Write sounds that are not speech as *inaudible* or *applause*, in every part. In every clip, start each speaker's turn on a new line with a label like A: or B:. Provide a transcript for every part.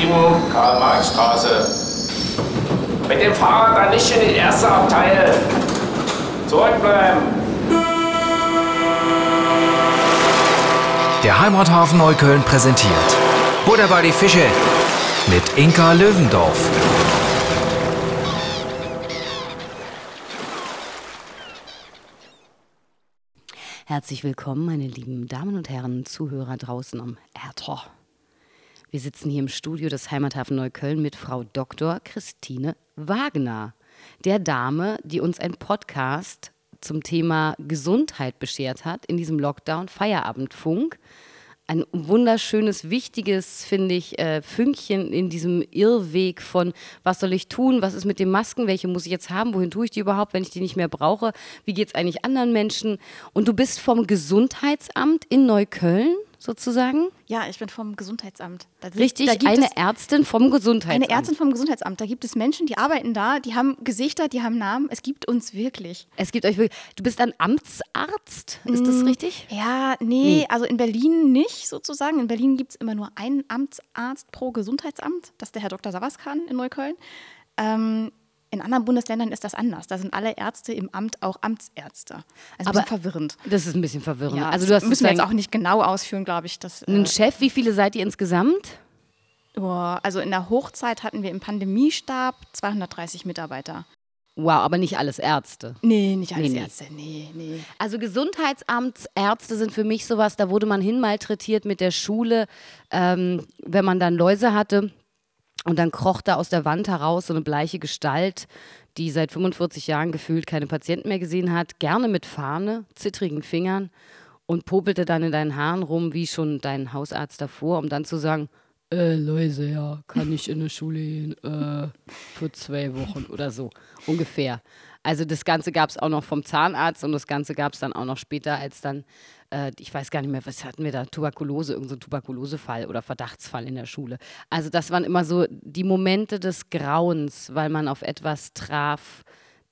A: 7, Karl-Marx-Straße. Mit dem Fahrrad dann nicht in die erste Abteil. Zurückbleiben.
B: Der Heimathafen Neukölln präsentiert Butter bei die Fische mit Inka Löwendorf.
C: Herzlich willkommen, meine lieben Damen und Herren, Zuhörer draußen am Erdtor. Wir sitzen hier im Studio des Heimathafen Neukölln mit Frau Dr. Christine Wagner, der Dame, die uns ein Podcast zum Thema Gesundheit beschert hat in diesem Lockdown, Feierabendfunk. Ein wunderschönes, wichtiges, finde ich, äh, Fünkchen in diesem Irrweg von, was soll ich tun, was ist mit den Masken, welche muss ich jetzt haben, wohin tue ich die überhaupt, wenn ich die nicht mehr brauche, wie geht es eigentlich anderen Menschen. Und du bist vom Gesundheitsamt in Neukölln sozusagen?
D: Ja, ich bin vom Gesundheitsamt.
C: Da Richtig, da eine Ärztin vom Gesundheitsamt.
D: Eine Ärztin vom Gesundheitsamt. Da gibt es Menschen, die arbeiten da, die haben Gesichter, die haben Namen. Es gibt uns wirklich.
C: Es gibt euch wirklich. Du bist ein Amtsarzt, ist das mm, richtig?
D: Ja, nee, nee, also in Berlin nicht sozusagen. In Berlin gibt es immer nur einen Amtsarzt pro Gesundheitsamt. Das ist der Herr Dr. Savaskan in Neukölln. Ähm, in anderen Bundesländern ist das anders. Da sind alle Ärzte im Amt auch Amtsärzte. Also Aber verwirrend.
C: Das ist ein bisschen verwirrend.
D: Ja, also du hast müssen wir jetzt auch nicht genau ausführen, glaube ich. Dass,
C: ein äh, Chef, wie viele seid ihr insgesamt?
D: Oh, also in der Hochzeit hatten wir im Pandemiestab 230 Mitarbeiter.
C: Wow, aber nicht alles Ärzte.
D: Nee, nicht alles nee, Ärzte. Nee, nee.
C: Also Gesundheitsamtsärzte sind für mich sowas, da wurde man hinmalträtiert mit der Schule, ähm, wenn man dann Läuse hatte und dann kroch da aus der Wand heraus so eine bleiche Gestalt, die seit 45 Jahren gefühlt keine Patienten mehr gesehen hat, gerne mit Fahne, zittrigen Fingern und popelte dann in deinen Haaren rum, wie schon dein Hausarzt davor, um dann zu sagen, äh, Läuse, ja, kann ich in eine Schule gehen, äh, für zwei Wochen oder so, ungefähr. Also das Ganze gab es auch noch vom Zahnarzt und das Ganze gab es dann auch noch später, als dann äh, ich weiß gar nicht mehr, was hatten wir da, Tuberkulose, irgendein Tuberkulosefall oder Verdachtsfall in der Schule. Also das waren immer so die Momente des Grauens, weil man auf etwas traf,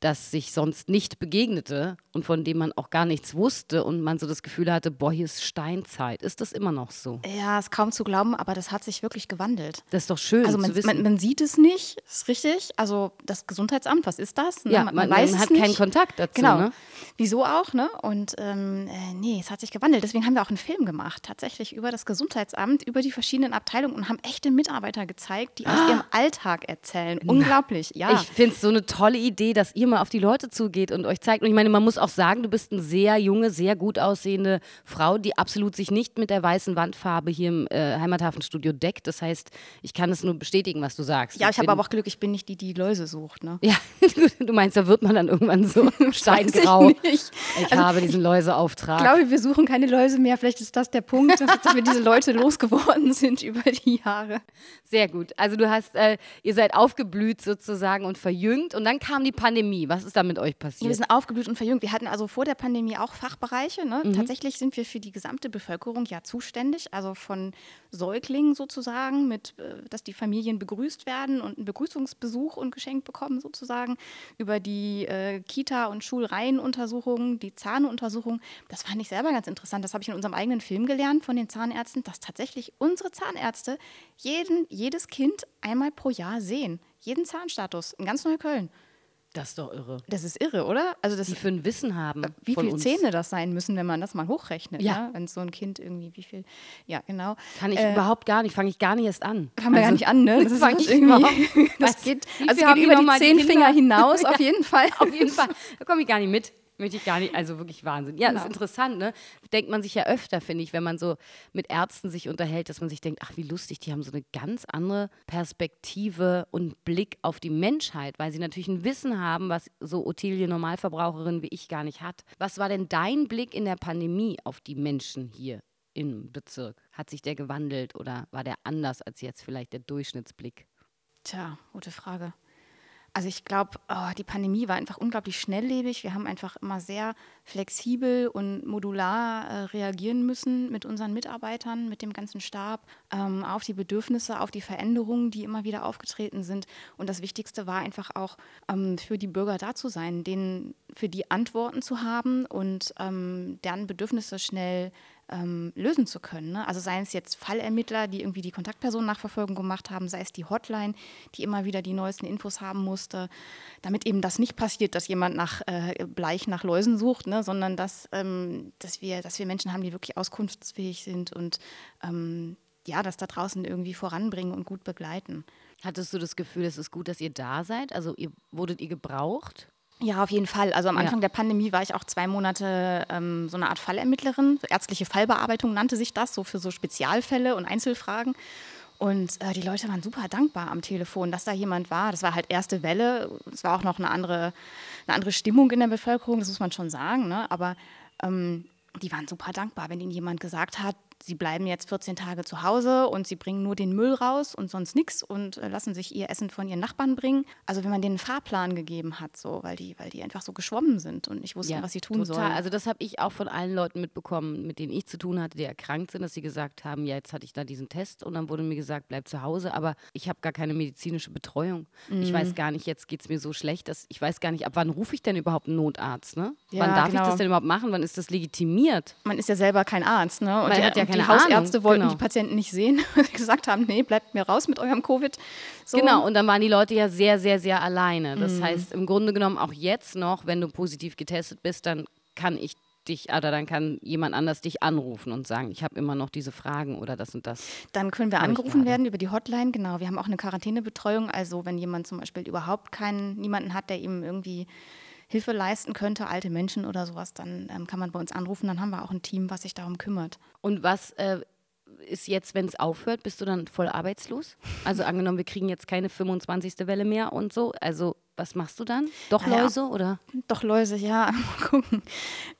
C: das sich sonst nicht begegnete und von dem man auch gar nichts wusste und man so das Gefühl hatte, boah, hier ist Steinzeit. Ist das immer noch so?
D: Ja, ist kaum zu glauben, aber das hat sich wirklich gewandelt.
C: Das ist doch schön.
D: Also man, man, man sieht es nicht, ist richtig. Also das Gesundheitsamt, was ist das?
C: Ne? Ja, man, man, weiß hat keinen Kontakt dazu.
D: Genau.
C: Ne?
D: Wieso auch, ne? Und ähm, äh, nee, es hat sich gewandelt. Deswegen haben wir auch einen Film gemacht, tatsächlich über das Gesundheitsamt, über die verschiedenen Abteilungen und haben echte Mitarbeiter gezeigt, die aus ah. ihrem Alltag erzählen. Unglaublich, ja.
C: Ich finde es so eine tolle Idee, dass ihr mal auf die Leute zugeht und euch zeigt. Und ich meine, man muss auch sagen, du bist eine sehr junge, sehr gut aussehende Frau, die absolut sich nicht mit der weißen Wandfarbe hier im äh, Heimathafenstudio deckt. Das heißt, ich kann es nur bestätigen, was du sagst.
D: Ja, ich, ich habe aber auch Glück, ich bin nicht die, die Läuse sucht. Ne?
C: Ja, *laughs* du meinst, da wird man dann irgendwann so *laughs* steingrau. Ich, ich also, habe diesen Läuseauftrag.
D: Ich glaube, wir suchen keine Läuse mehr. Vielleicht ist das der Punkt, *laughs* dass wir diese Leute losgeworden sind über die Jahre.
C: Sehr gut. Also du hast, äh, ihr seid aufgeblüht sozusagen und verjüngt und dann kam die Pandemie. Was ist da mit euch passiert?
D: wir sind aufgeblüht und verjüngt. Wir hatten also vor der Pandemie auch Fachbereiche. Ne? Mhm. Tatsächlich sind wir für die gesamte Bevölkerung ja zuständig, also von Säuglingen sozusagen, mit, äh, dass die Familien begrüßt werden und einen Begrüßungsbesuch und geschenkt bekommen sozusagen, über die äh, Kita- und Schulreihenuntersuchungen, die Zahnuntersuchung. Das fand ich selber ganz interessant. Das habe ich in unserem eigenen Film gelernt von den Zahnärzten, dass tatsächlich unsere Zahnärzte jeden, jedes Kind einmal pro Jahr sehen. Jeden Zahnstatus in ganz Neukölln.
C: Das ist doch irre.
D: Das ist irre, oder?
C: Also das, die für ein Wissen haben. Äh,
D: wie viele Zähne das sein müssen, wenn man das mal hochrechnet. Ja. Ne? Wenn so ein Kind irgendwie, wie viel. Ja, genau.
C: Kann ich äh, überhaupt gar nicht, fange ich gar nicht erst an.
D: Fangen wir also, gar nicht an, ne? Das, *laughs* das ist irgendwie. *laughs* Das geht, also es geht über die zehn Finger hinaus, auf *laughs* jeden Fall.
C: auf jeden Fall. Da komme ich gar nicht mit. Möchte ich gar nicht, also wirklich Wahnsinn. Ja, genau. das ist interessant, ne? Denkt man sich ja öfter, finde ich, wenn man so mit Ärzten sich unterhält, dass man sich denkt, ach, wie lustig, die haben so eine ganz andere Perspektive und Blick auf die Menschheit, weil sie natürlich ein Wissen haben, was so Ottilie Normalverbraucherin wie ich gar nicht hat. Was war denn dein Blick in der Pandemie auf die Menschen hier im Bezirk? Hat sich der gewandelt oder war der anders als jetzt vielleicht der Durchschnittsblick?
D: Tja, gute Frage. Also ich glaube, oh, die Pandemie war einfach unglaublich schnelllebig. Wir haben einfach immer sehr flexibel und modular äh, reagieren müssen mit unseren Mitarbeitern, mit dem ganzen Stab, ähm, auf die Bedürfnisse, auf die Veränderungen, die immer wieder aufgetreten sind. Und das Wichtigste war einfach auch ähm, für die Bürger da zu sein, denen für die Antworten zu haben und ähm, deren Bedürfnisse schnell ähm, lösen zu können. Ne? Also seien es jetzt Fallermittler, die irgendwie die Kontaktpersonennachverfolgung gemacht haben, sei es die Hotline, die immer wieder die neuesten Infos haben musste, damit eben das nicht passiert, dass jemand nach äh, Bleich nach Läusen sucht, ne? sondern dass, ähm, dass, wir, dass wir Menschen haben, die wirklich auskunftsfähig sind und ähm, ja, das da draußen irgendwie voranbringen und gut begleiten.
C: Hattest du das Gefühl, es ist gut, dass ihr da seid? Also ihr, wurdet ihr gebraucht?
D: Ja, auf jeden Fall. Also am Anfang ja. der Pandemie war ich auch zwei Monate ähm, so eine Art Fallermittlerin. Ärztliche Fallbearbeitung nannte sich das, so für so Spezialfälle und Einzelfragen. Und äh, die Leute waren super dankbar am Telefon, dass da jemand war. Das war halt erste Welle. Es war auch noch eine andere, eine andere Stimmung in der Bevölkerung, das muss man schon sagen. Ne? Aber ähm, die waren super dankbar, wenn ihnen jemand gesagt hat, sie bleiben jetzt 14 Tage zu Hause und sie bringen nur den Müll raus und sonst nichts und äh, lassen sich ihr Essen von ihren Nachbarn bringen. Also wenn man denen einen Fahrplan gegeben hat, so, weil die, weil die einfach so geschwommen sind und nicht wussten, ja, was sie tun total. sollen.
C: Also das habe ich auch von allen Leuten mitbekommen, mit denen ich zu tun hatte, die erkrankt sind, dass sie gesagt haben, ja, jetzt hatte ich da diesen Test und dann wurde mir gesagt, bleib zu Hause, aber ich habe gar keine medizinische Betreuung. Mhm. Ich weiß gar nicht, jetzt geht es mir so schlecht, dass ich weiß gar nicht, ab wann rufe ich denn überhaupt einen Notarzt, ne? Ja, wann darf genau. ich das denn überhaupt machen? Wann ist das legitimiert?
D: Man ist ja selber kein Arzt, ne?
C: Und Man hat ja keine
D: die Hausärzte wollten genau. die Patienten nicht sehen, *laughs* weil sie gesagt haben, nee, bleibt mir raus mit eurem Covid.
C: So. Genau, und dann waren die Leute ja sehr, sehr, sehr alleine. Das mhm. heißt, im Grunde genommen auch jetzt noch, wenn du positiv getestet bist, dann kann ich dich, oder dann kann jemand anders dich anrufen und sagen, ich habe immer noch diese Fragen oder das und das.
D: Dann können wir angerufen werden über die Hotline, genau. Wir haben auch eine Quarantänebetreuung, also wenn jemand zum Beispiel überhaupt keinen, niemanden hat, der ihm irgendwie Hilfe leisten könnte, alte Menschen oder sowas, dann ähm, kann man bei uns anrufen, dann haben wir auch ein Team, was sich darum kümmert.
C: Und was äh, ist jetzt, wenn es aufhört, bist du dann voll arbeitslos? Also angenommen, wir kriegen jetzt keine 25. Welle mehr und so. Also was machst du dann? Doch naja, Läuse oder?
D: Doch Läuse, ja. *laughs* Mal gucken.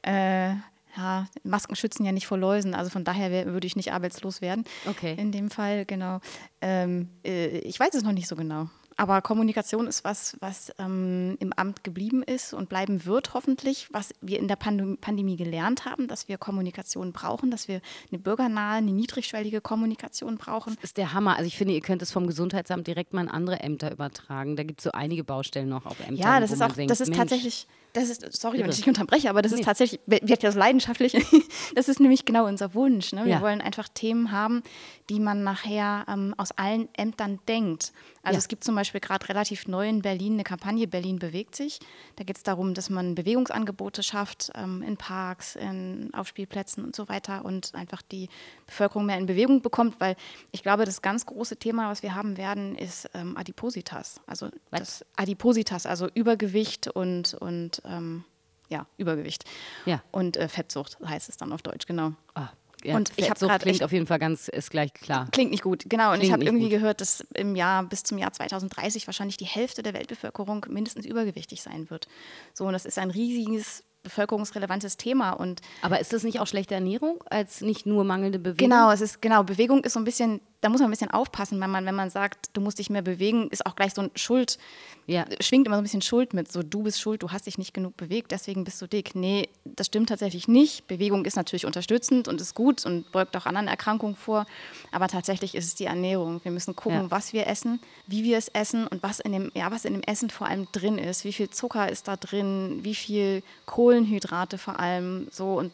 D: Äh, ja, Masken schützen ja nicht vor Läusen, also von daher würde ich nicht arbeitslos werden.
C: Okay.
D: In dem Fall, genau. Ähm, äh, ich weiß es noch nicht so genau. Aber Kommunikation ist was, was ähm, im Amt geblieben ist und bleiben wird, hoffentlich, was wir in der Pandem Pandemie gelernt haben, dass wir Kommunikation brauchen, dass wir eine bürgernahe, eine niedrigschwellige Kommunikation brauchen.
C: Das ist der Hammer. Also ich finde, ihr könnt es vom Gesundheitsamt direkt mal in andere Ämter übertragen. Da gibt es so einige Baustellen noch auf Ämtern.
D: Ja, das ist auch, denkt, das ist tatsächlich das ist, sorry, Irre. wenn ich dich unterbreche, aber das nee. ist tatsächlich, wird ja so leidenschaftlich, *laughs* das ist nämlich genau unser Wunsch. Ne? Wir ja. wollen einfach Themen haben, die man nachher ähm, aus allen Ämtern denkt. Also ja. es gibt zum Beispiel gerade relativ neu in Berlin eine Kampagne Berlin bewegt sich. Da geht es darum, dass man Bewegungsangebote schafft ähm, in Parks, in, auf Spielplätzen und so weiter und einfach die Bevölkerung mehr in Bewegung bekommt, weil ich glaube, das ganz große Thema, was wir haben werden, ist ähm, Adipositas. Also das Adipositas, also Übergewicht und, und ähm, ja, Übergewicht.
C: Ja.
D: Und äh, Fettsucht heißt es dann auf Deutsch, genau.
C: Ah. Ja, und ich habe gerade klingt auf jeden Fall ganz ist gleich klar.
D: Klingt nicht gut, genau. Und klingt ich habe irgendwie gut. gehört, dass im Jahr bis zum Jahr 2030 wahrscheinlich die Hälfte der Weltbevölkerung mindestens übergewichtig sein wird. So und das ist ein riesiges bevölkerungsrelevantes Thema. Und
C: Aber ist das nicht auch schlechte Ernährung als nicht nur mangelnde Bewegung?
D: Genau, es ist genau Bewegung ist so ein bisschen da muss man ein bisschen aufpassen, wenn man, wenn man sagt, du musst dich mehr bewegen, ist auch gleich so ein Schuld, ja. schwingt immer so ein bisschen Schuld mit. So, du bist schuld, du hast dich nicht genug bewegt, deswegen bist du dick. Nee, das stimmt tatsächlich nicht. Bewegung ist natürlich unterstützend und ist gut und beugt auch anderen Erkrankungen vor. Aber tatsächlich ist es die Ernährung. Wir müssen gucken, ja. was wir essen, wie wir es essen und was in, dem, ja, was in dem Essen vor allem drin ist. Wie viel Zucker ist da drin, wie viel Kohlenhydrate vor allem. So und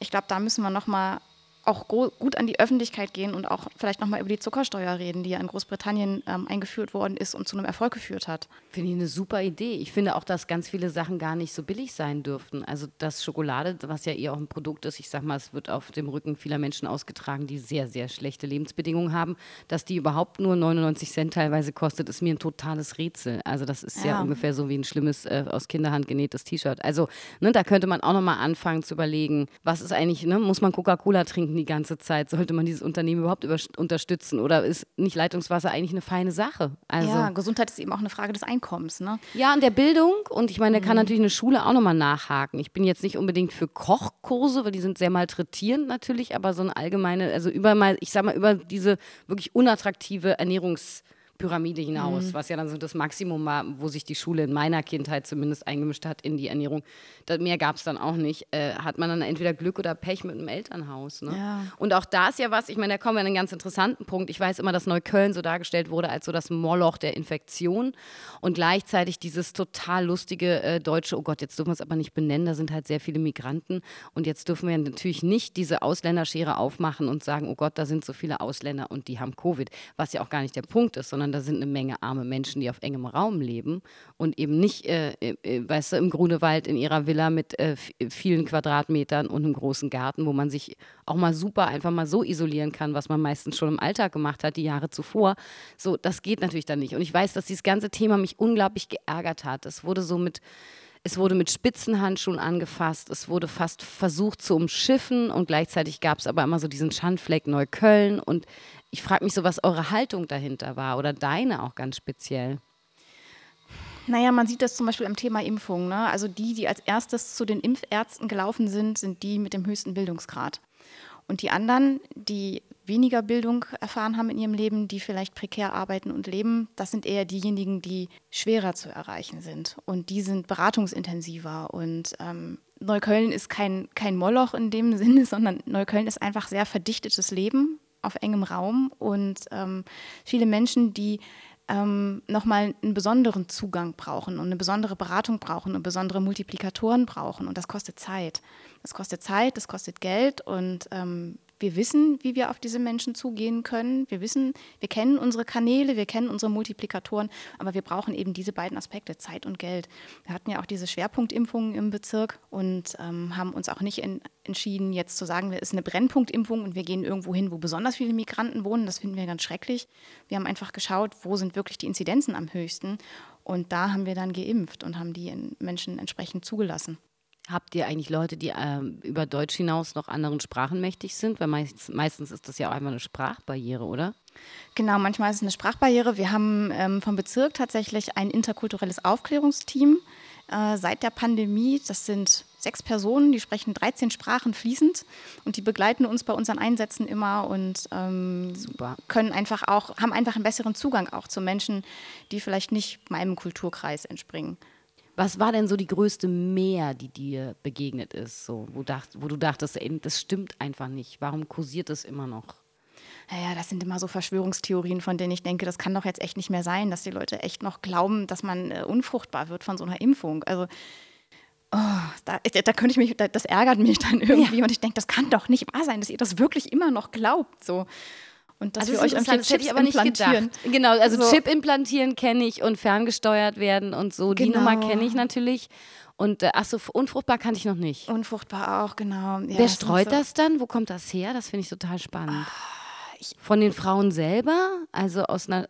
D: ich glaube, da müssen wir nochmal auch gut an die Öffentlichkeit gehen und auch vielleicht nochmal über die Zuckersteuer reden, die ja in Großbritannien ähm, eingeführt worden ist und zu einem Erfolg geführt hat.
C: Finde ich eine super Idee. Ich finde auch, dass ganz viele Sachen gar nicht so billig sein dürften. Also das Schokolade, was ja eher auch ein Produkt ist, ich sag mal, es wird auf dem Rücken vieler Menschen ausgetragen, die sehr, sehr schlechte Lebensbedingungen haben. Dass die überhaupt nur 99 Cent teilweise kostet, ist mir ein totales Rätsel. Also das ist ja, ja ungefähr so wie ein schlimmes, äh, aus Kinderhand genähtes T-Shirt. Also ne, da könnte man auch nochmal anfangen zu überlegen, was ist eigentlich, ne, muss man Coca-Cola trinken? Die ganze Zeit? Sollte man dieses Unternehmen überhaupt unterstützen? Oder ist nicht Leitungswasser eigentlich eine feine Sache?
D: Also, ja, Gesundheit ist eben auch eine Frage des Einkommens. Ne?
C: Ja, und der Bildung. Und ich meine, da kann mhm. natürlich eine Schule auch nochmal nachhaken. Ich bin jetzt nicht unbedingt für Kochkurse, weil die sind sehr malträtierend natürlich, aber so eine allgemeine, also über mal, ich sag mal, über diese wirklich unattraktive Ernährungs- Pyramide hinaus, was ja dann so das Maximum war, wo sich die Schule in meiner Kindheit zumindest eingemischt hat in die Ernährung. Da, mehr gab es dann auch nicht. Äh, hat man dann entweder Glück oder Pech mit einem Elternhaus. Ne?
D: Ja.
C: Und auch da ist ja was, ich meine, da kommen wir an einen ganz interessanten Punkt. Ich weiß immer, dass Neukölln so dargestellt wurde als so das Moloch der Infektion und gleichzeitig dieses total lustige äh, deutsche, oh Gott, jetzt dürfen wir es aber nicht benennen, da sind halt sehr viele Migranten und jetzt dürfen wir natürlich nicht diese Ausländerschere aufmachen und sagen, oh Gott, da sind so viele Ausländer und die haben Covid, was ja auch gar nicht der Punkt ist, sondern da sind eine Menge arme Menschen, die auf engem Raum leben und eben nicht, äh, äh, weißt du, im Grunewald in ihrer Villa mit äh, vielen Quadratmetern und einem großen Garten, wo man sich auch mal super einfach mal so isolieren kann, was man meistens schon im Alltag gemacht hat, die Jahre zuvor. So, das geht natürlich dann nicht. Und ich weiß, dass dieses ganze Thema mich unglaublich geärgert hat. Es wurde so mit es wurde mit Spitzenhandschuhen angefasst, es wurde fast versucht zu umschiffen und gleichzeitig gab es aber immer so diesen Schandfleck Neukölln und ich frage mich so, was eure Haltung dahinter war oder deine auch ganz speziell.
D: Naja, man sieht das zum Beispiel am Thema Impfung. Ne? Also die, die als erstes zu den Impfärzten gelaufen sind, sind die mit dem höchsten Bildungsgrad. Und die anderen, die weniger Bildung erfahren haben in ihrem Leben, die vielleicht prekär arbeiten und leben, das sind eher diejenigen, die schwerer zu erreichen sind. Und die sind beratungsintensiver. Und ähm, Neukölln ist kein, kein Moloch in dem Sinne, *laughs* sondern Neukölln ist einfach sehr verdichtetes Leben auf engem Raum und ähm, viele Menschen, die ähm, nochmal einen besonderen Zugang brauchen und eine besondere Beratung brauchen und besondere Multiplikatoren brauchen. Und das kostet Zeit. Das kostet Zeit, das kostet Geld und ähm, wir wissen, wie wir auf diese Menschen zugehen können. Wir wissen, wir kennen unsere Kanäle, wir kennen unsere Multiplikatoren, aber wir brauchen eben diese beiden Aspekte, Zeit und Geld. Wir hatten ja auch diese Schwerpunktimpfungen im Bezirk und ähm, haben uns auch nicht in, entschieden, jetzt zu sagen, es ist eine Brennpunktimpfung und wir gehen irgendwo hin, wo besonders viele Migranten wohnen. Das finden wir ganz schrecklich. Wir haben einfach geschaut, wo sind wirklich die Inzidenzen am höchsten. Und da haben wir dann geimpft und haben die Menschen entsprechend zugelassen.
C: Habt ihr eigentlich Leute, die äh, über Deutsch hinaus noch anderen Sprachen mächtig sind? Weil meist, meistens ist das ja auch einfach eine Sprachbarriere, oder?
D: Genau, manchmal ist es eine Sprachbarriere. Wir haben ähm, vom Bezirk tatsächlich ein interkulturelles Aufklärungsteam äh, seit der Pandemie. Das sind sechs Personen, die sprechen 13 Sprachen fließend und die begleiten uns bei unseren Einsätzen immer und ähm, können einfach auch, haben einfach einen besseren Zugang auch zu Menschen, die vielleicht nicht meinem Kulturkreis entspringen.
C: Was war denn so die größte Mehr, die dir begegnet ist, so, wo, dacht, wo du dachtest, ey, das stimmt einfach nicht? Warum kursiert es immer noch?
D: Naja, das sind immer so Verschwörungstheorien, von denen ich denke, das kann doch jetzt echt nicht mehr sein, dass die Leute echt noch glauben, dass man äh, unfruchtbar wird von so einer Impfung. Also Oh, da, da, könnte ich mich, das ärgert mich dann *laughs* irgendwie ja. und ich denke, das kann doch nicht wahr sein, dass ihr das wirklich immer noch glaubt. So. Und dass also wir euch irgendwie Chips ich aber nicht implantieren.
C: Gedacht. Genau, also so. Chip implantieren kenne ich und ferngesteuert werden und so. Genau. Die Nummer kenne ich natürlich. Und äh, achso, unfruchtbar kannte ich noch nicht.
D: Unfruchtbar auch, genau.
C: Ja, Wer streut so. das dann? Wo kommt das her? Das finde ich total spannend. Ich, von den Frauen selber? Also aus einer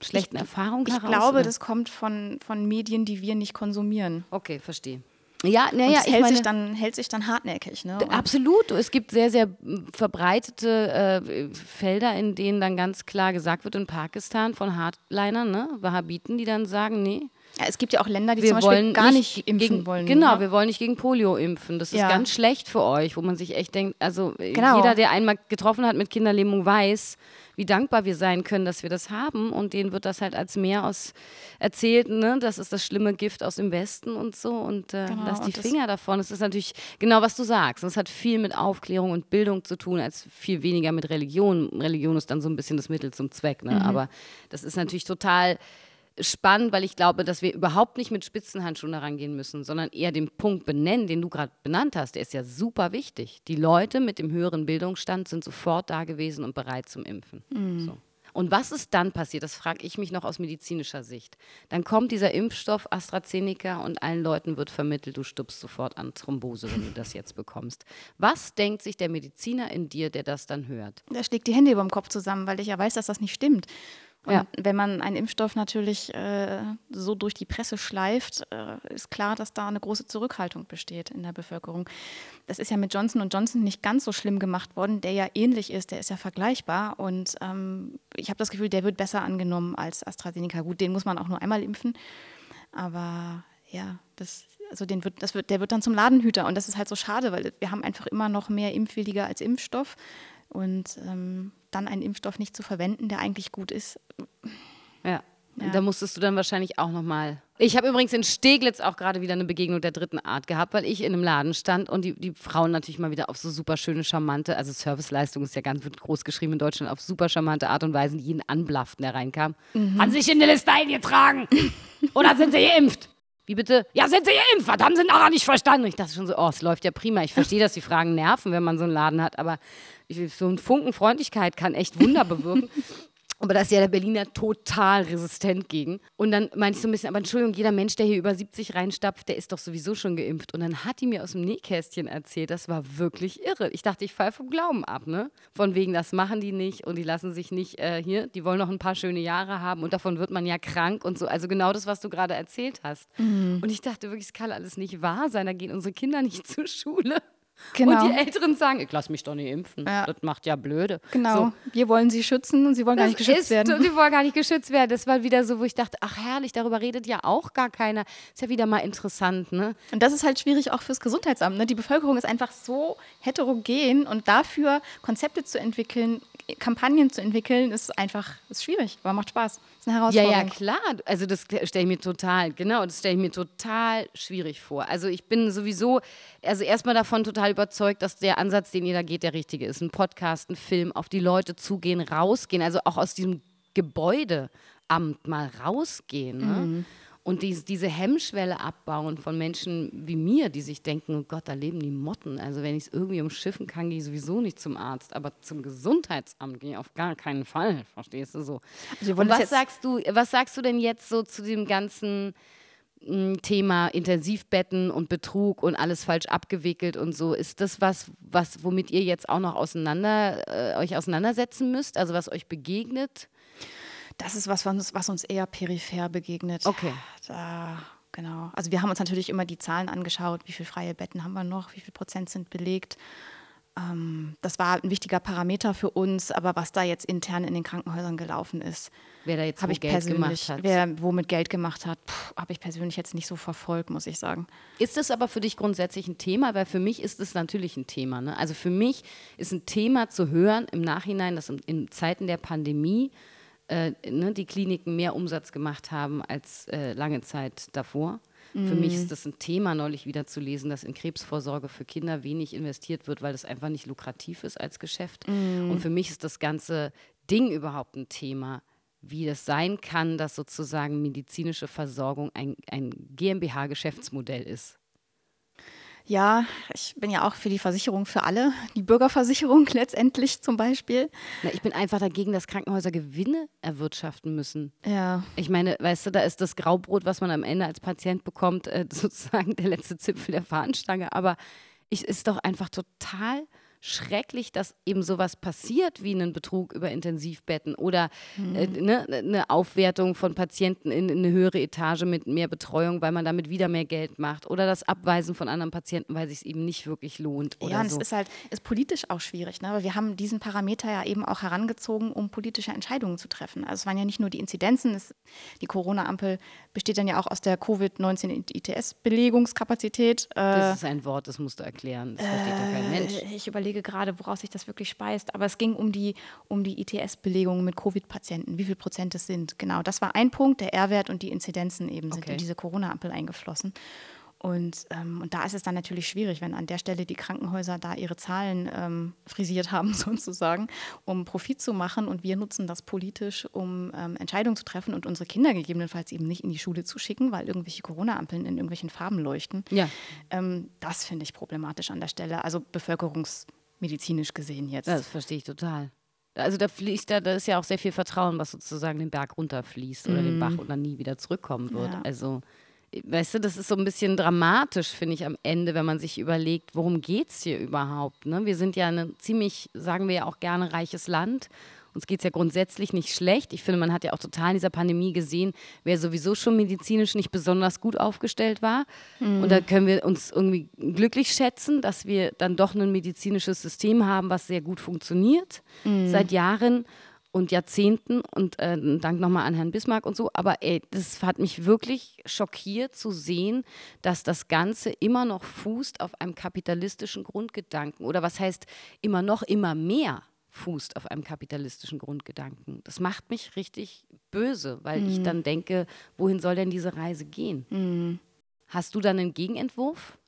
C: schlechten
D: ich,
C: Erfahrung
D: ich
C: heraus?
D: Ich glaube, oder? das kommt von, von Medien, die wir nicht konsumieren.
C: Okay, verstehe.
D: Ja, naja, hält meine, sich dann hält sich dann hartnäckig. Ne?
C: Absolut. Es gibt sehr, sehr verbreitete äh, Felder, in denen dann ganz klar gesagt wird in Pakistan von Hardlinern, ne, Wahhabiten, die dann sagen, nee.
D: Ja, es gibt ja auch Länder, die wir zum Beispiel gar nicht, nicht impfen
C: gegen,
D: wollen.
C: Genau, ne? wir wollen nicht gegen Polio impfen. Das ist ja. ganz schlecht für euch, wo man sich echt denkt, also genau. jeder, der einmal getroffen hat mit Kinderlähmung, weiß, wie dankbar wir sein können, dass wir das haben. Und denen wird das halt als mehr aus erzählt, ne? das ist das schlimme Gift aus dem Westen und so. Und äh, genau, lass die Finger davon. Das ist natürlich genau, was du sagst. Das hat viel mit Aufklärung und Bildung zu tun, als viel weniger mit Religion. Religion ist dann so ein bisschen das Mittel zum Zweck. Ne? Mhm. Aber das ist natürlich total spannend, weil ich glaube, dass wir überhaupt nicht mit Spitzenhandschuhen herangehen müssen, sondern eher den Punkt benennen, den du gerade benannt hast. Der ist ja super wichtig. Die Leute mit dem höheren Bildungsstand sind sofort da gewesen und bereit zum Impfen. Mhm. So. Und was ist dann passiert? Das frage ich mich noch aus medizinischer Sicht. Dann kommt dieser Impfstoff AstraZeneca und allen Leuten wird vermittelt, du stirbst sofort an Thrombose, wenn du das jetzt bekommst. Was denkt sich der Mediziner in dir, der das dann hört?
D: Der schlägt die Hände über dem Kopf zusammen, weil ich ja weiß, dass das nicht stimmt. Und ja. wenn man einen Impfstoff natürlich äh, so durch die Presse schleift, äh, ist klar, dass da eine große Zurückhaltung besteht in der Bevölkerung. Das ist ja mit Johnson Johnson nicht ganz so schlimm gemacht worden, der ja ähnlich ist, der ist ja vergleichbar. Und ähm, ich habe das Gefühl, der wird besser angenommen als AstraZeneca. Gut, den muss man auch nur einmal impfen. Aber ja, das, also den wird, das wird, der wird dann zum Ladenhüter. Und das ist halt so schade, weil wir haben einfach immer noch mehr Impfwilliger als Impfstoff. Und ähm, dann einen Impfstoff nicht zu verwenden, der eigentlich gut ist.
C: Ja. Da musstest du dann wahrscheinlich auch nochmal. Ich habe übrigens in Steglitz auch gerade wieder eine Begegnung der dritten Art gehabt, weil ich in einem Laden stand und die, die Frauen natürlich mal wieder auf so super schöne, charmante, also Serviceleistung ist ja ganz wird groß geschrieben in Deutschland, auf super charmante Art und Weise jeden anblafften, der reinkam. Mhm. Haben sich in eine Liste eingetragen? *laughs* Oder sind sie geimpft? Wie bitte? Ja, sind sie geimpft? Was haben sie nachher nicht verstanden? ich dachte schon so, oh, es läuft ja prima. Ich verstehe, dass die Fragen nerven, wenn man so einen Laden hat, aber so ein Funken Freundlichkeit kann echt Wunder bewirken. Aber da ist ja der Berliner total resistent gegen. Und dann meinte ich so ein bisschen, aber Entschuldigung, jeder Mensch, der hier über 70 reinstapft, der ist doch sowieso schon geimpft. Und dann hat die mir aus dem Nähkästchen erzählt, das war wirklich irre. Ich dachte, ich falle vom Glauben ab, ne? Von wegen, das machen die nicht und die lassen sich nicht äh, hier, die wollen noch ein paar schöne Jahre haben und davon wird man ja krank und so. Also genau das, was du gerade erzählt hast. Mhm. Und ich dachte wirklich, es kann alles nicht wahr sein, da gehen unsere Kinder nicht *laughs* zur Schule. Genau. Und die Älteren sagen, ich lasse mich doch nicht impfen. Ja. Das macht ja blöde.
D: Genau. So. Wir wollen sie schützen und sie wollen das gar nicht geschützt
C: ist,
D: werden.
C: Sie wollen gar nicht geschützt werden. Das war wieder so, wo ich dachte, ach herrlich, darüber redet ja auch gar keiner. Ist ja wieder mal interessant, ne?
D: Und das ist halt schwierig auch fürs Gesundheitsamt. Ne? Die Bevölkerung ist einfach so heterogen und dafür Konzepte zu entwickeln, Kampagnen zu entwickeln, ist einfach ist schwierig, aber macht Spaß. Ist
C: eine Herausforderung. Ja, ja, klar. Also das stelle ich mir total, genau, das stelle ich mir total schwierig vor. Also ich bin sowieso, also erstmal davon total überzeugt, dass der Ansatz, den ihr da geht, der richtige ist. Ein Podcast, ein Film, auf die Leute zugehen, rausgehen, also auch aus diesem Gebäudeamt mal rausgehen. Ne? Mhm und dies, diese Hemmschwelle abbauen von Menschen wie mir, die sich denken, oh Gott, da leben die Motten. Also wenn ich es irgendwie umschiffen kann, gehe ich sowieso nicht zum Arzt, aber zum Gesundheitsamt gehe ich auf gar keinen Fall, *laughs* verstehst du so. Also und was sagst du, was sagst du denn jetzt so zu dem ganzen hm, Thema Intensivbetten und Betrug und alles falsch abgewickelt und so. Ist das was, was womit ihr jetzt auch noch auseinander, äh, euch auseinandersetzen müsst, also was euch begegnet?
D: Das ist was, was uns eher peripher begegnet.
C: Okay.
D: Da, genau. Also wir haben uns natürlich immer die Zahlen angeschaut, wie viele freie Betten haben wir noch, wie viel Prozent sind belegt. Ähm, das war ein wichtiger Parameter für uns, aber was da jetzt intern in den Krankenhäusern gelaufen ist,
C: wer da jetzt
D: wo ich Geld gemacht hat. Wer womit Geld gemacht hat, habe ich persönlich jetzt nicht so verfolgt, muss ich sagen.
C: Ist das aber für dich grundsätzlich ein Thema? Weil für mich ist es natürlich ein Thema. Ne? Also für mich ist ein Thema zu hören im Nachhinein, dass in Zeiten der Pandemie äh, ne, die Kliniken mehr Umsatz gemacht haben als äh, lange Zeit davor. Mhm. Für mich ist mhm. das ein Thema, neulich wieder zu lesen, dass in Krebsvorsorge für Kinder wenig investiert wird, weil das einfach nicht lukrativ ist als Geschäft. Mhm. Und für mich ist das ganze Ding überhaupt ein Thema, wie das sein kann, dass sozusagen medizinische Versorgung ein, ein GmbH-Geschäftsmodell ist.
D: Ja, ich bin ja auch für die Versicherung für alle, die Bürgerversicherung *laughs* letztendlich zum Beispiel.
C: Na, ich bin einfach dagegen, dass Krankenhäuser Gewinne erwirtschaften müssen.
D: Ja.
C: Ich meine, weißt du, da ist das Graubrot, was man am Ende als Patient bekommt, äh, *laughs* sozusagen der letzte Zipfel der Fahnenstange. Aber es ist doch einfach total schrecklich, dass eben sowas passiert wie einen Betrug über Intensivbetten oder mhm. äh, ne, eine Aufwertung von Patienten in, in, eine höhere Etage mit mehr Betreuung, weil man damit wieder mehr Geld macht oder das Abweisen von anderen Patienten, weil sich es eben nicht wirklich lohnt.
D: ja, und
C: so.
D: es ist halt ist politisch auch schwierig, ne? weil wir haben diesen Parameter ja eben auch herangezogen, um politische Entscheidungen zu treffen. Also es waren ja nicht nur die Inzidenzen, es, die Corona-Ampel besteht dann ja auch aus der Covid-19-ITS-Belegungskapazität.
C: Äh, das ist ein Wort, das musst du erklären. Das versteht äh, ja kein Mensch.
D: Ich überlege überlege gerade, woraus sich das wirklich speist. Aber es ging um die, um die ITS-Belegung mit Covid-Patienten, wie viel Prozent es sind. Genau, das war ein Punkt. Der R-Wert und die Inzidenzen eben sind okay. in diese Corona-Ampel eingeflossen. Und, ähm, und da ist es dann natürlich schwierig, wenn an der Stelle die Krankenhäuser da ihre Zahlen ähm, frisiert haben, *laughs* sozusagen, um Profit zu machen. Und wir nutzen das politisch, um ähm, Entscheidungen zu treffen und unsere Kinder gegebenenfalls eben nicht in die Schule zu schicken, weil irgendwelche Corona-Ampeln in irgendwelchen Farben leuchten.
C: Ja.
D: Ähm, das finde ich problematisch an der Stelle. Also bevölkerungsmedizinisch gesehen jetzt.
C: Das verstehe ich total. Also da fließt da, da ist ja auch sehr viel Vertrauen, was sozusagen den Berg runterfließt oder mm. den Bach und dann nie wieder zurückkommen wird. Ja. Also weißt du, das ist so ein bisschen dramatisch, finde ich, am Ende, wenn man sich überlegt, worum geht es hier überhaupt? Ne? Wir sind ja ein ziemlich, sagen wir ja auch gerne, reiches Land. Uns geht es ja grundsätzlich nicht schlecht. Ich finde, man hat ja auch total in dieser Pandemie gesehen, wer sowieso schon medizinisch nicht besonders gut aufgestellt war. Mhm. Und da können wir uns irgendwie glücklich schätzen, dass wir dann doch ein medizinisches System haben, was sehr gut funktioniert mhm. seit Jahren und Jahrzehnten und äh, Dank nochmal an Herrn Bismarck und so. Aber ey, das hat mich wirklich schockiert zu sehen, dass das Ganze immer noch fußt auf einem kapitalistischen Grundgedanken. Oder was heißt immer noch, immer mehr fußt auf einem kapitalistischen Grundgedanken. Das macht mich richtig böse, weil ich dann denke, wohin soll denn diese Reise gehen? Hast du dann einen Gegenentwurf?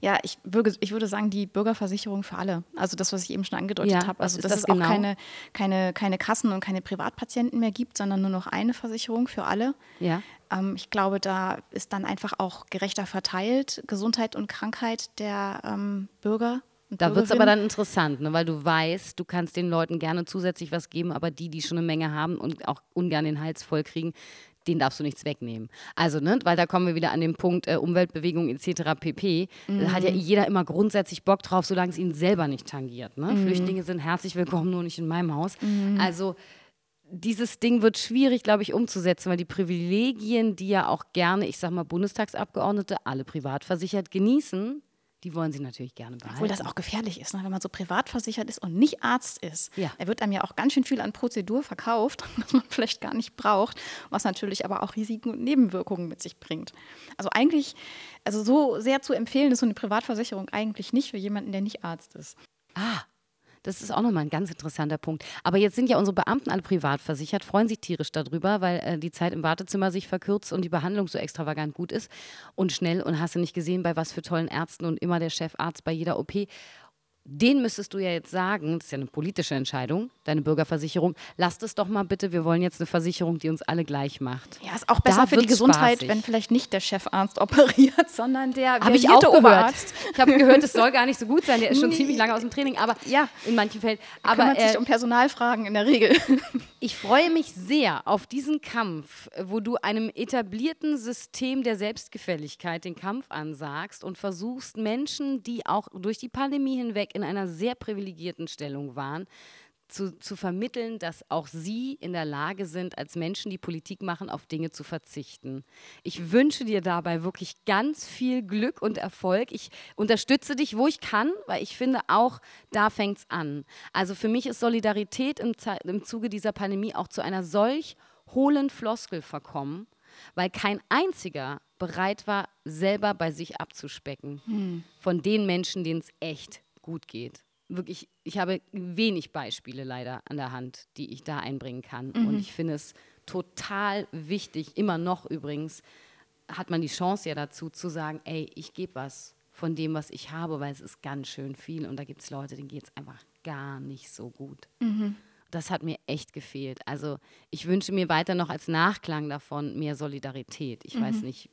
D: Ja, ich würde, ich würde sagen, die Bürgerversicherung für alle. Also das, was ich eben schon angedeutet
C: Ja,
D: habe. Also dass
C: das
D: es
C: genau?
D: auch keine, keine, keine Kassen und keine Privatpatienten mehr gibt, sondern nur noch eine Versicherung für alle.
C: Ja.
D: Ähm, ich glaube, da ist dann einfach auch gerechter verteilt, Gesundheit und Krankheit der ähm, Bürger.
C: Da wird es aber dann interessant, ne? weil du weißt, du kannst den Leuten gerne zusätzlich was geben, aber die, die schon eine Menge haben und auch ungern den Hals voll kriegen, denen darfst du nichts wegnehmen. Also, ne, weil da kommen wir wieder an den Punkt äh, Umweltbewegung etc. pp. Da hat ja jeder immer grundsätzlich Bock drauf, solange es ihn selber nicht tangiert. Ne? Flüchtlinge sind herzlich willkommen, nur nicht in meinem Haus. Also dieses Ding wird schwierig, glaube ich, umzusetzen, weil die Privilegien, die ja auch gerne, ich sag mal, Bundestagsabgeordnete, alle privat versichert genießen, die wollen sie natürlich gerne behalten.
D: Obwohl das auch gefährlich ist, ne? wenn man so privat versichert ist und nicht Arzt ist.
C: Ja.
D: Da wird einem ja auch ganz schön viel an Prozedur verkauft, *laughs* was man vielleicht gar nicht braucht, was natürlich aber auch Risiken und Nebenwirkungen mit sich bringt. Also eigentlich, also so sehr zu empfehlen ist so eine Privatversicherung eigentlich nicht für jemanden, der nicht Arzt ist.
C: Ah, das ist auch nochmal ein ganz interessanter Punkt. Aber jetzt sind ja unsere Beamten alle privat versichert, freuen sich tierisch darüber, weil äh, die Zeit im Wartezimmer sich verkürzt und die Behandlung so extravagant gut ist und schnell. Und hast du nicht gesehen, bei was für tollen Ärzten und immer der Chefarzt bei jeder OP. Den müsstest du ja jetzt sagen, das ist ja eine politische Entscheidung, deine Bürgerversicherung, lasst es doch mal bitte, wir wollen jetzt eine Versicherung, die uns alle gleich macht.
D: Ja, ist auch besser
C: Da
D: für die Gesundheit,
C: spaßig.
D: wenn vielleicht nicht der Chefarzt *laughs* operiert, sondern der
C: Habe ich auch gehört.
D: Oberarzt.
C: Ich habe gehört, es soll gar nicht so gut sein. Der ist schon *laughs*
D: Nee.
C: ziemlich lange aus dem Training, aber
D: Ja.
C: in manchen Fällen.
D: Aber kümmert sich
C: äh,
D: um Personalfragen in der Regel. *laughs*
C: Ich freue mich sehr auf diesen Kampf, wo du einem etablierten System der Selbstgefälligkeit den Kampf ansagst und versuchst, Menschen, die auch durch die Pandemie hinweg in einer sehr privilegierten Stellung waren, zu, zu vermitteln, dass auch sie in der Lage sind, als Menschen, die Politik machen, auf Dinge zu verzichten. Ich wünsche dir dabei wirklich ganz viel Glück und Erfolg. Ich unterstütze dich, wo ich kann, weil ich finde, auch da fängt es an. Also für mich ist Solidarität im, Ze- im Zuge dieser Pandemie auch zu einer solch hohlen Floskel verkommen, weil kein einziger bereit war, selber bei sich abzuspecken. Von den Menschen, denen es echt gut geht. Wirklich, ich habe wenig Beispiele leider an der Hand, die ich da einbringen kann. Und ich finde es total wichtig, immer noch übrigens, hat man die Chance ja dazu zu sagen, ey, ich gebe was von dem, was ich habe, weil es ist ganz schön viel und da gibt es Leute, denen geht es einfach gar nicht so gut. Das hat mir echt gefehlt. Also ich wünsche mir weiter noch als Nachklang davon mehr Solidarität. Ich weiß nicht.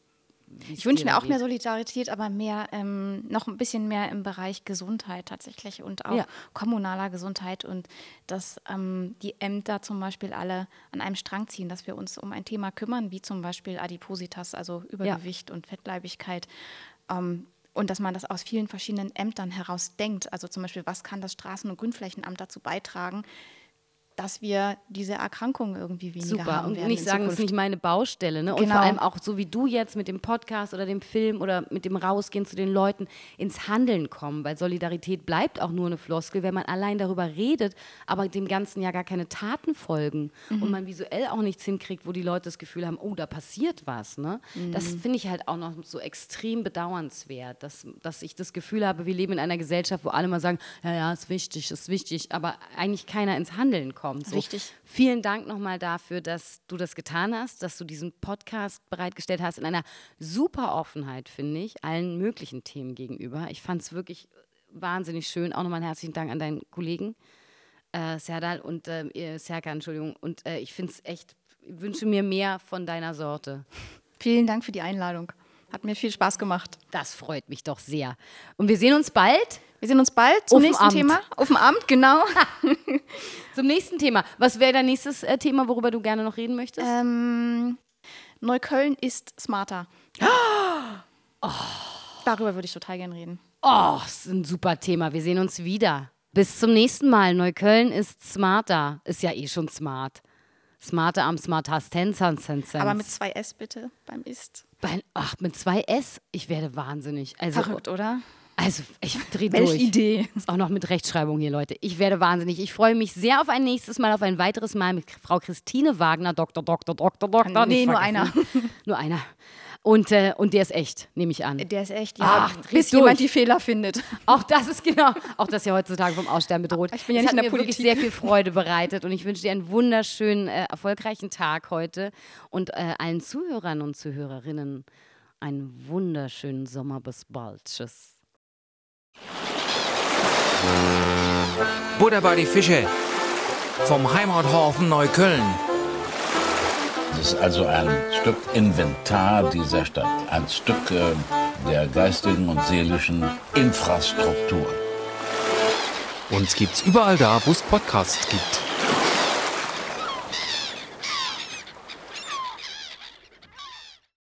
D: Ich wünsche mir auch mehr
C: geht.
D: Solidarität, aber mehr, ähm, noch ein bisschen mehr im Bereich Gesundheit tatsächlich und auch
C: Ja.
D: kommunaler Gesundheit und dass ähm, die Ämter zum Beispiel alle an einem Strang ziehen, dass wir uns um ein Thema kümmern, wie zum Beispiel Adipositas, also Übergewicht und Fettleibigkeit. Ähm, und dass man das aus vielen verschiedenen Ämtern heraus denkt. Also zum Beispiel, was kann das Straßen- und Grünflächenamt dazu beitragen, dass wir diese Erkrankungen irgendwie weniger
C: Super.
D: haben
C: Und
D: werden
C: nicht
D: in
C: sagen, das ist
D: Zukunft.
C: nicht meine Baustelle. Ne? Und
D: Genau.
C: vor allem auch so wie du jetzt mit dem Podcast oder dem Film oder mit dem Rausgehen zu den Leuten ins Handeln kommen. Weil Solidarität bleibt auch nur eine Floskel, wenn man allein darüber redet, aber dem Ganzen ja gar keine Taten folgen.
D: Mhm.
C: Und man visuell auch nichts hinkriegt, wo die Leute das Gefühl haben, oh, da passiert was. Ne? Das
D: Mhm.
C: finde ich halt auch noch so extrem bedauernswert, dass, dass ich das Gefühl habe, wir leben in einer Gesellschaft, wo alle mal sagen, ja, ja, ist wichtig, ist wichtig, aber eigentlich keiner ins Handeln kommt. So.
D: Richtig.
C: Vielen Dank nochmal dafür, dass du das getan hast, dass du diesen Podcast bereitgestellt hast in einer super Offenheit, finde ich, allen möglichen Themen gegenüber. Ich fand es wirklich wahnsinnig schön. Auch nochmal einen herzlichen Dank an deinen Kollegen äh, Serdal und äh, Serkan, Entschuldigung. Und äh, ich finde es echt, ich wünsche mir mehr von deiner Sorte.
D: Vielen Dank für die Einladung. Hat mir viel Spaß gemacht.
C: Das freut mich doch sehr. Und wir sehen uns bald
D: Wir sehen uns bald zum
C: Auf
D: nächsten
C: Amt.
D: Thema. Auf dem Amt, genau. *laughs*
C: zum nächsten Thema. Was wäre dein nächstes äh, Thema, worüber du gerne noch reden möchtest?
D: ähm, Neukölln ist smarter. *gasps* Darüber würde ich total gern reden.
C: Oh, ist ein super Thema. Wir sehen uns wieder. Bis zum nächsten Mal. Neukölln ist smarter. Ist ja eh schon smart. Smarter am Smart Sense.
D: Aber mit zwei S bitte beim Ist.
C: Bei, ach, mit zwei S? Ich werde wahnsinnig. Also,
D: Verrückt, oder?
C: Also ich drehe
D: Welche
C: durch.
D: Idee?
C: Ist auch noch mit Rechtschreibung hier, Leute. Ich werde wahnsinnig. Ich freue mich sehr auf ein nächstes Mal, auf ein weiteres Mal mit Frau Christine Wagner, Dr. Dr. Dr. Dr.
D: Nee, nur
C: vergessen. nur einer. Und, äh, und der ist echt, nehme ich an.
D: Der ist echt, ja,
C: Ach,
D: bis
C: durch.
D: jemand die Fehler findet.
C: Auch das ist genau, auch das ja heutzutage vom Aussterben bedroht.
D: Ich bin ja
C: Es
D: nicht
C: hat
D: in der
C: mir wirklich
D: Politik.
C: sehr viel Freude bereitet und ich wünsche dir einen wunderschönen, äh, erfolgreichen Tag heute und äh, allen Zuhörern und Zuhörerinnen einen wunderschönen Sommer. Bis bald. Tschüss.
A: Buddha bei die Fische. Vom Heimathafen Neukölln.
E: Es ist also ein Stück Inventar dieser Stadt, ein Stück äh, der geistigen und seelischen Infrastruktur.
A: Uns gibt's überall da, wo es Podcasts gibt.